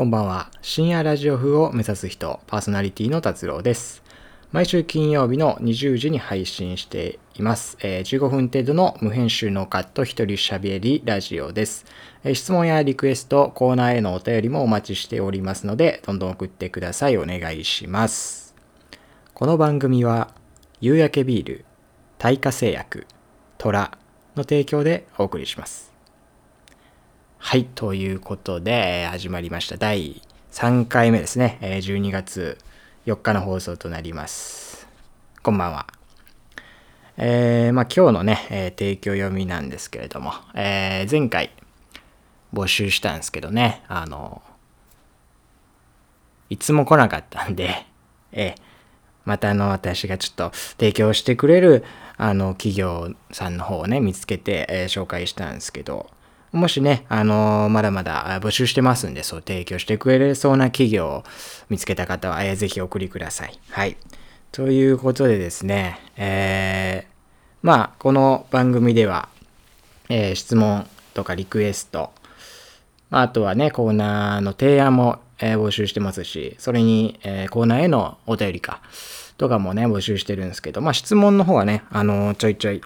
こんばんは。深夜ラジオ風を目指す人、パーソナリティの達郎です。毎週金曜日の20時に配信しています。えー15分程度の無編集のカット一人喋りラジオです、えー質問やリクエスト、コーナーへのお便りもお待ちしておりますので、どんどん送ってください。お願いします。この番組は、夕焼けビール、大化製薬、トラの提供でお送りします。はい、ということで、始まりました。第3回目ですね。え12月4日の放送となります。こんばんは。えーまあ今日のね、え提供読みなんですけれども、えー前回募集したんですけどね、あの、いつも来なかったんで、えーまたあの私がちょっと提供してくれるあの企業さんの方をね見つけて、えー紹介したんですけどもしねあのまだまだ募集してますんでそう提供してくれそうな企業を見つけた方は、えーぜひお送りください。はい。ということでですね、えーまあこの番組では、えー質問とかリクエストああとはね、コーナーの提案も、えー募集してますし、それに、えーコーナーへのお便りか、とかもね、募集してるんですけど、まあ質問の方はね、あのちょいちょい、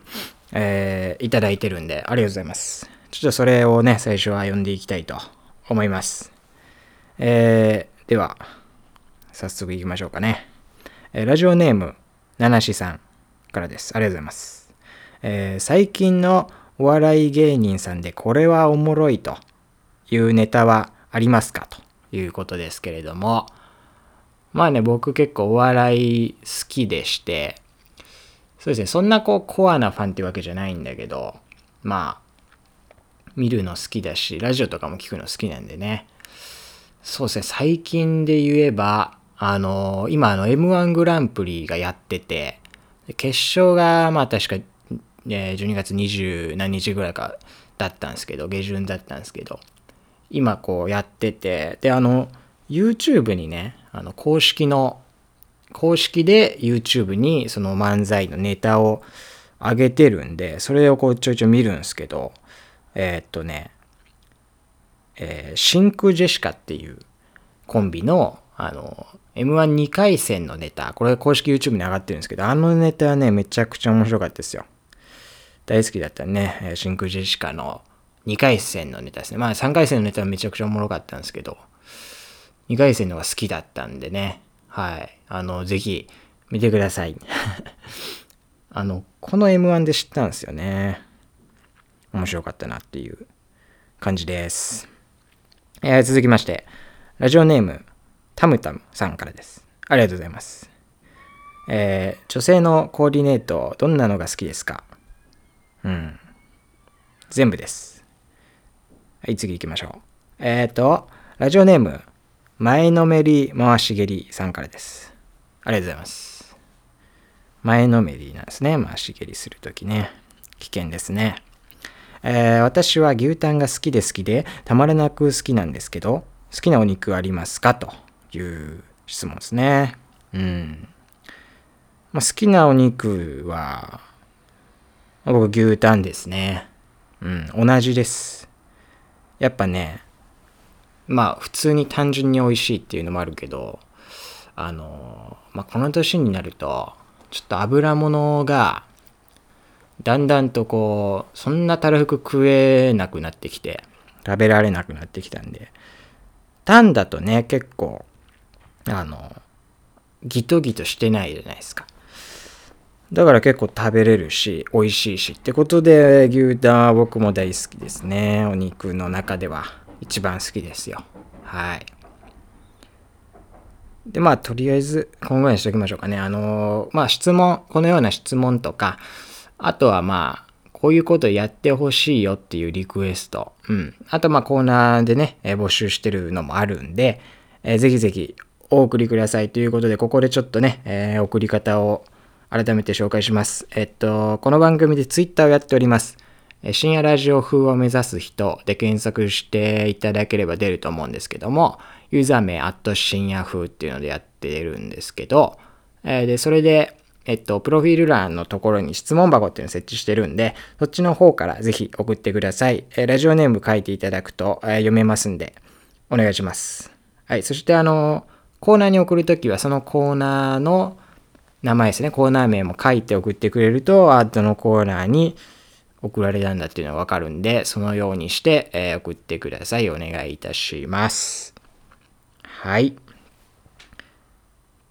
えーいただいてるんで、ありがとうございます。ちょっとそれをね、最初は読んでいきたいと思います。えーでは、早速行きましょうかね。えーラジオネーム、ナナシさんからです。ありがとうございます。えー最近のお笑い芸人さんでこれはおもろいというネタはありますかということですけれども、まあね、僕結構お笑い好きでして、そうですね、そんなこうコアなファンってわけじゃないんだけど、まあ、見るの好きだし、ラジオとかも聞くの好きなんでね。そうですね、最近で言えば、あの今あの M1 グランプリがやってて、決勝がまあ確か、え12月20何日ぐらいかだったんですけど、下旬だったんですけど、今こうやってて、で、あの、YouTube にね、あの、公式の、公式で YouTube にその漫才のネタを上げてるんで、それをこうちょいちょい見るんですけど、えーっとね、えーシンクジェシカっていうコンビの、あの、M12 回戦のネタ、これ公式 YouTube に上がってるんですけど、あのネタはね、めちゃくちゃ面白かったですよ。大好きだったね、え真空ジェシカの2回戦のネタですね。まあ3回戦のネタはめちゃくちゃおもろかったんですけど、2回戦のが好きだったんでね、はい。あの、ぜひ見てください。あの、この M1 で知ったんですよね。面白かったなっていう感じです。えー続きまして、ラジオネーム、タムタムさんからです。ありがとうございます。えー女性のコーディネート、どんなのが好きですか？うん。全部です。はい、次行きましょう。えっ、ー、と、ラジオネーム、前のめり回し蹴りさんからです。ありがとうございます。前のめりなんですね。回し蹴りするときね。危険ですね。えー私は牛タンが好きで好きでたまらなく好きなんですけど好きなお肉ありますか？という質問ですね。うん。まあ、好きなお肉は僕牛タンですね。うん、同じです。やっぱね、まあ普通に単純に美味しいっていうのもあるけど、あの、まあこの年になると、ちょっと油物がだんだんとこう、そんなたらふく食えなくなってきて、食べられなくなってきたんで、タンだとね、結構、あの、ギトギトしてないじゃないですか。だから結構食べれるし、美味しいしってことで、牛タンは僕も大好きですね。お肉の中では一番好きですよ。はい。で、まあ、とりあえず、このぐらいにしておきましょうかね。あのまあ、質問、このような質問とか、あとはまあ、こういうことやってほしいよっていうリクエスト。うん。あとまあコーナーでね、え募集してるのもあるんで、えーぜひぜひお送りくださいということで、ここでちょっとね、えー送り方を改めて紹介します。えっと、この番組でツイッターをやっております。深夜ラジオ風を目指す人で検索していただければ出ると思うんですけども、ユーザー名、アット深夜風っていうのでやってるんですけど、えで、それで、えっと、プロフィール欄のところに質問箱っていうのを設置してるんで、そっちの方からぜひ送ってください。えーラジオネーム書いていただくと、えー読めますんで、お願いします。はい。そしてあの、コーナーに送るときはそのコーナーの名前ですね。コーナー名も書いて送ってくれると、あどのコーナーに送られたんだっていうのがわかるんで、そのようにして、えー、送ってください。お願いいたします。はい。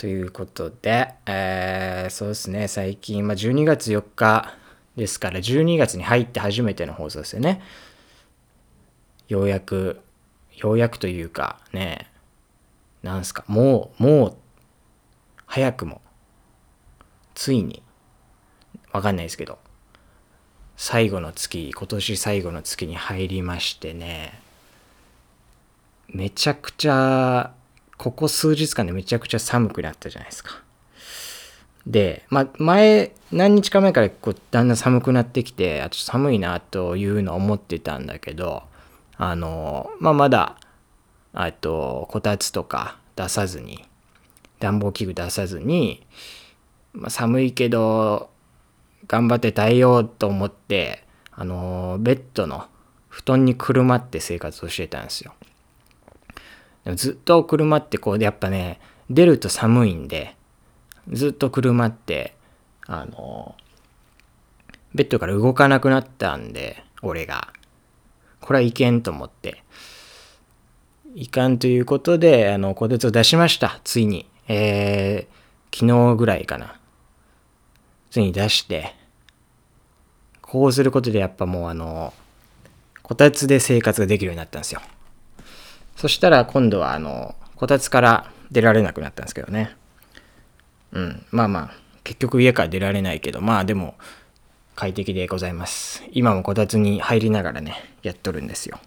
ということで、えー、そうですね、最近、まあ、12月4日ですから、12月に入って初めての放送ですよね。ようやく、ようやくというか、ね、なんすか、もう、もう、早くも、ついに、わかんないですけど、最後の月、今年最後の月に入りましてね、めちゃくちゃ、ここ数日間でめちゃくちゃ寒くなったじゃないですか。で、まあ、前、何日か前からこうだんだん寒くなってきて、あと寒いなというのを思ってたんだけど、あの、まあ、まだ、あと、こたつとか出さずに、暖房器具出さずに、まあ、寒いけど、頑張って耐えようと思って、あのベッドの布団にくるまって生活をしてたんですよ。でもずっとくるまってこうでやっぱね、出ると寒いんで、ずっとくるまって、あのベッドから動かなくなったんで、俺が。これはいけんと思って。いかんということで、あの、小鉄を出しました。ついに。えー、昨日ぐらいかな。ついに出して、こうすることでやっぱもうあの、こたつで生活ができるようになったんですよ。そしたら今度はあの、こたつから出られなくなったんですけどね。うん。まあまあ、結局家から出られないけど、まあでも、快適でございます。今もこたつに入りながらね、やっとるんですよ。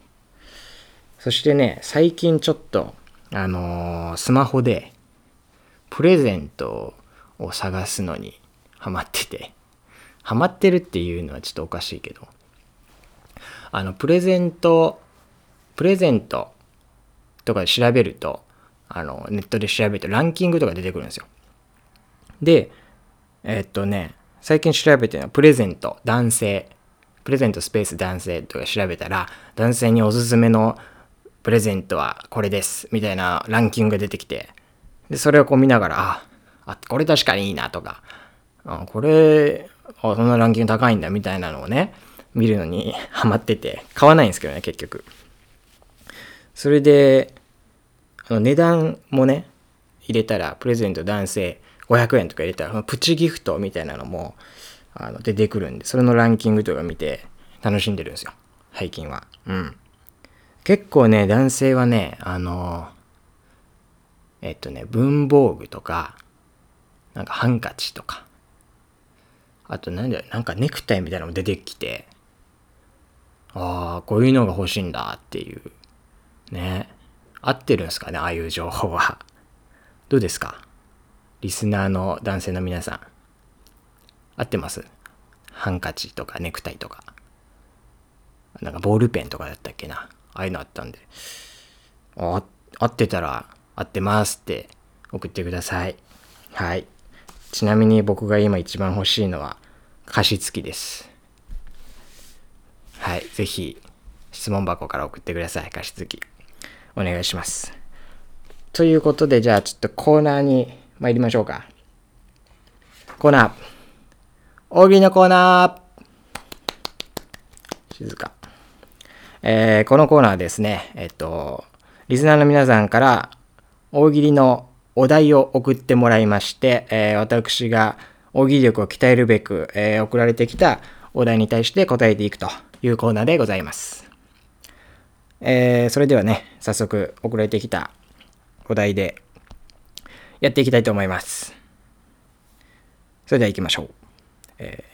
そしてね、最近ちょっと、あのー、スマホで、プレゼントを探すのにハマってて、ハマってるっていうのはちょっとおかしいけど、あの、プレゼント、プレゼントとかで調べると、あの、ネットで調べるとランキングとか出てくるんですよ。で、えー、っとね、最近調べてるのはプレゼント、男性、プレゼントスペース男性とか調べたら、男性におすすめのプレゼントはこれです、みたいなランキングが出てきて、で、それをこう見ながら、あ、あこれ確かにいいなとか、あこれ、あそんなランキング高いんだみたいなのをね、見るのにハマってて、買わないんですけどね、結局。それで、あの値段もね、入れたら、プレゼント男性500円とか入れたら、プチギフトみたいなのもあの出てくるんで、それのランキングとか見て楽しんでるんですよ。最近は。うん。結構ね、男性はね、あの、えっとね、文房具とか、なんかハンカチとか、あとなんだなんかネクタイみたいなのも出てきて、ああ、こういうのが欲しいんだっていう。ね。合ってるんですかね、ああいう情報は。どうですか？リスナーの男性の皆さん。合ってます？ハンカチとかネクタイとか。なんかボールペンとかだったっけな。ああいうのあったんで。あ、合ってたら合ってますって送ってください。はい。ちなみに僕が今一番欲しいのは加湿器です。はい。ぜひ質問箱から送ってください。加湿器。お願いします。ということで、じゃあちょっとコーナーに参りましょうか。コーナー。大喜利のコーナー。静か。えー、このコーナーですね、えっと、リスナーの皆さんから大喜利のお題を送ってもらいまして、えー、私が大喜利力を鍛えるべく、えー、送られてきたお題に対して答えていくというコーナーでございます。えー、それではね、早速送られてきたお題でやっていきたいと思います。それでは行きましょう。え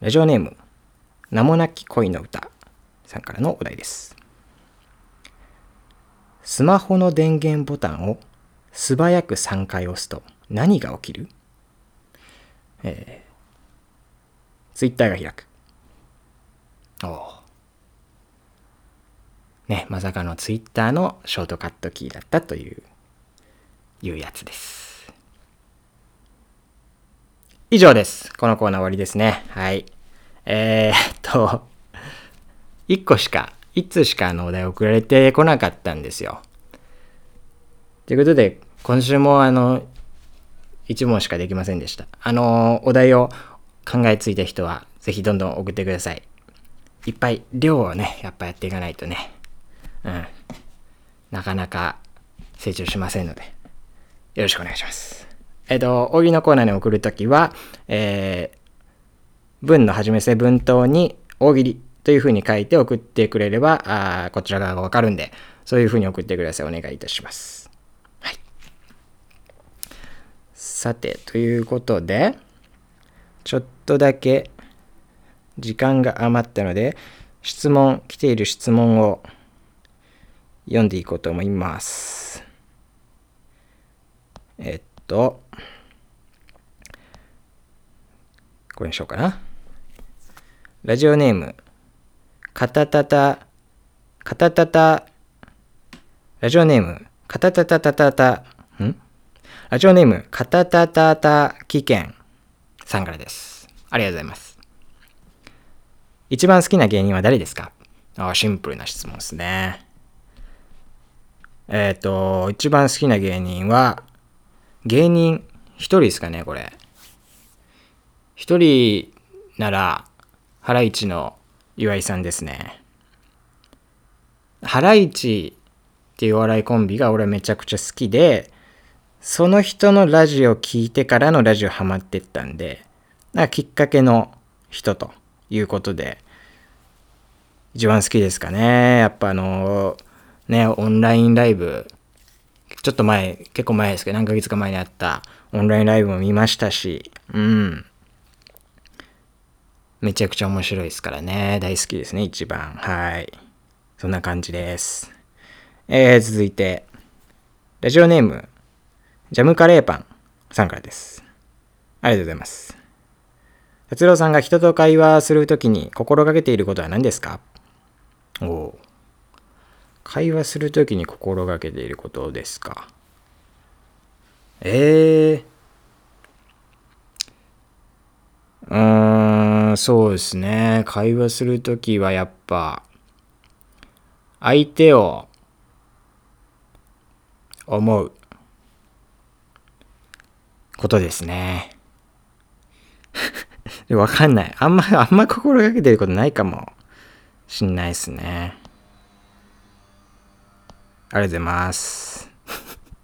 ー、ラジオネーム、名もなき恋の歌さんからのお題です。スマホの電源ボタンを素早く3回押すと何が起きる？えー、ツイッターが開く。おお。ね、まさかのツイッターのショートカットキーだったという、いうやつです。以上です。このコーナー終わりですね。はい。えー、っと、1個しか、1通しかあのお題送られてこなかったんですよ。ということで、今週もあの、1問しかできませんでした。あの、お題を考えついた人は、ぜひどんどん送ってください。いっぱい量をね、やっぱやっていかないとね、うん、なかなか成長しませんので、よろしくお願いします。えっ、と、大喜のコーナーに送るときは、えー、文の初めせ文頭に大喜利というふうに書いて送ってくれれば、あこちら側がわかるんで、そういうふうに送ってください。お願いいたします。はい。さて、ということで、ちょっとだけ時間が余ったので、質問、来ている質問を読んでいこうと思います。えっと、これにしようかな。ラジオネーム、カタタタ、カタタタ、ラジオネーム、カタタタタタタ、ん？ラジオネーム、カタタタタ危険さんからです。ありがとうございます。一番好きな芸人は誰ですか？ああシンプルな質問ですね。えっ、ー、と、一番好きな芸人は、芸人一人ですかね、これ。一人なら、ハライチの岩井さんですね。ハライチっていうお笑いコンビが俺めちゃくちゃ好きで、その人のラジオ聞いてからのラジオハマってったんで、なんかきっかけの人ということで、一番好きですかね。やっぱあの、ね、オンラインライブ、ちょっと前、結構前ですけど、何ヶ月か前にあったオンラインライブも見ましたし、うん。めちゃくちゃ面白いですからね。大好きですね、一番。はい。そんな感じです。えー、続いて、ラジオネーム、ジャムカレーパンさんからです。ありがとうございます。達郎さんが人と会話するときに心がけていることは何ですか？お会話するときに心がけていることですか？ええー、うーん、そうですね。会話するときはやっぱ、相手を思うことですね。わかんない。あんま、あんま心がけてることないかもしんないっすね。ありがとうございます。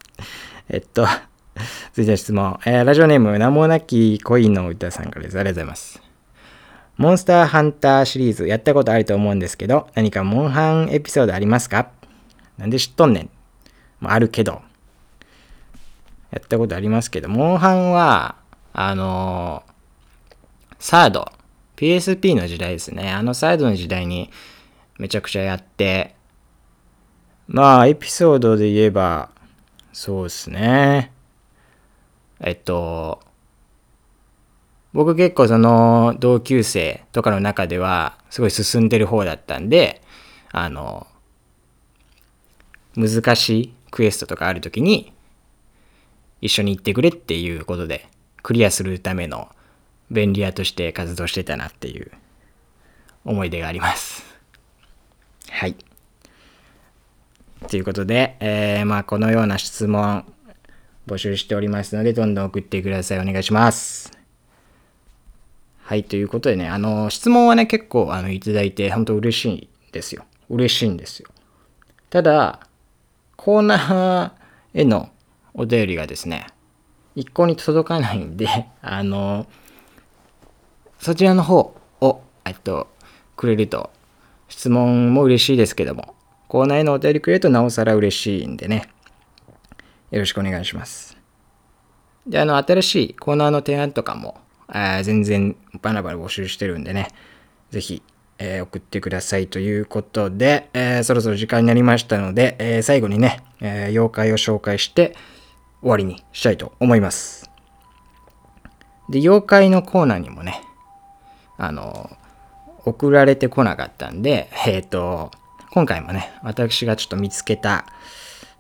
えっと、続いての質問。えー、ラジオネーム、名もなき恋の歌さんからです。ありがとうございます。モンスターハンターシリーズやったことあると思うんですけど、何かモンハンエピソードありますか？なんで知っとんねん。まあ、あるけど。やったことありますけど、モンハンは、あのー、サード、PSP の時代ですね。あのサイドの時代にめちゃくちゃやって、まあ、エピソードで言えば、そうですね。えっと、僕結構その同級生とかの中ではすごい進んでる方だったんで、あの、難しいクエストとかある時に一緒に行ってくれっていうことでクリアするための便利屋として活動してたなっていう思い出があります。はい。ということで、えー、まあこのような質問募集しておりますので、どんどん送ってください。お願いします。はい、ということでね、あの、質問はね、結構あのいただいて、本当嬉しいですよ。嬉しいんですよ。ただ、コーナーへのお便りがですね、一向に届かないんで、あの、そちらの方を、えっと、くれると、質問も嬉しいですけども、コーナーへのお便りくれるとなおさら嬉しいんでね、よろしくお願いします。で、あの、新しいコーナーの提案とかも、あ全然バラバラ募集してるんでね、ぜひ、えー、送ってくださいということで、えー、そろそろ時間になりましたので、えー、最後にね、え妖怪を紹介して終わりにしたいと思います。で、妖怪のコーナーにもね、あの、送られてこなかったんで、えっ、と、今回もね、私がちょっと見つけた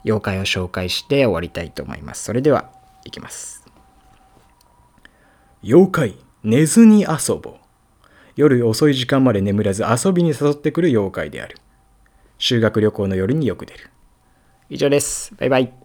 妖怪を紹介して終わりたいと思います。それでは、いきます。妖怪、寝ずに遊ぼう。夜遅い時間まで眠らず遊びに誘ってくる妖怪である。修学旅行の夜によく出る。以上です。バイバイ。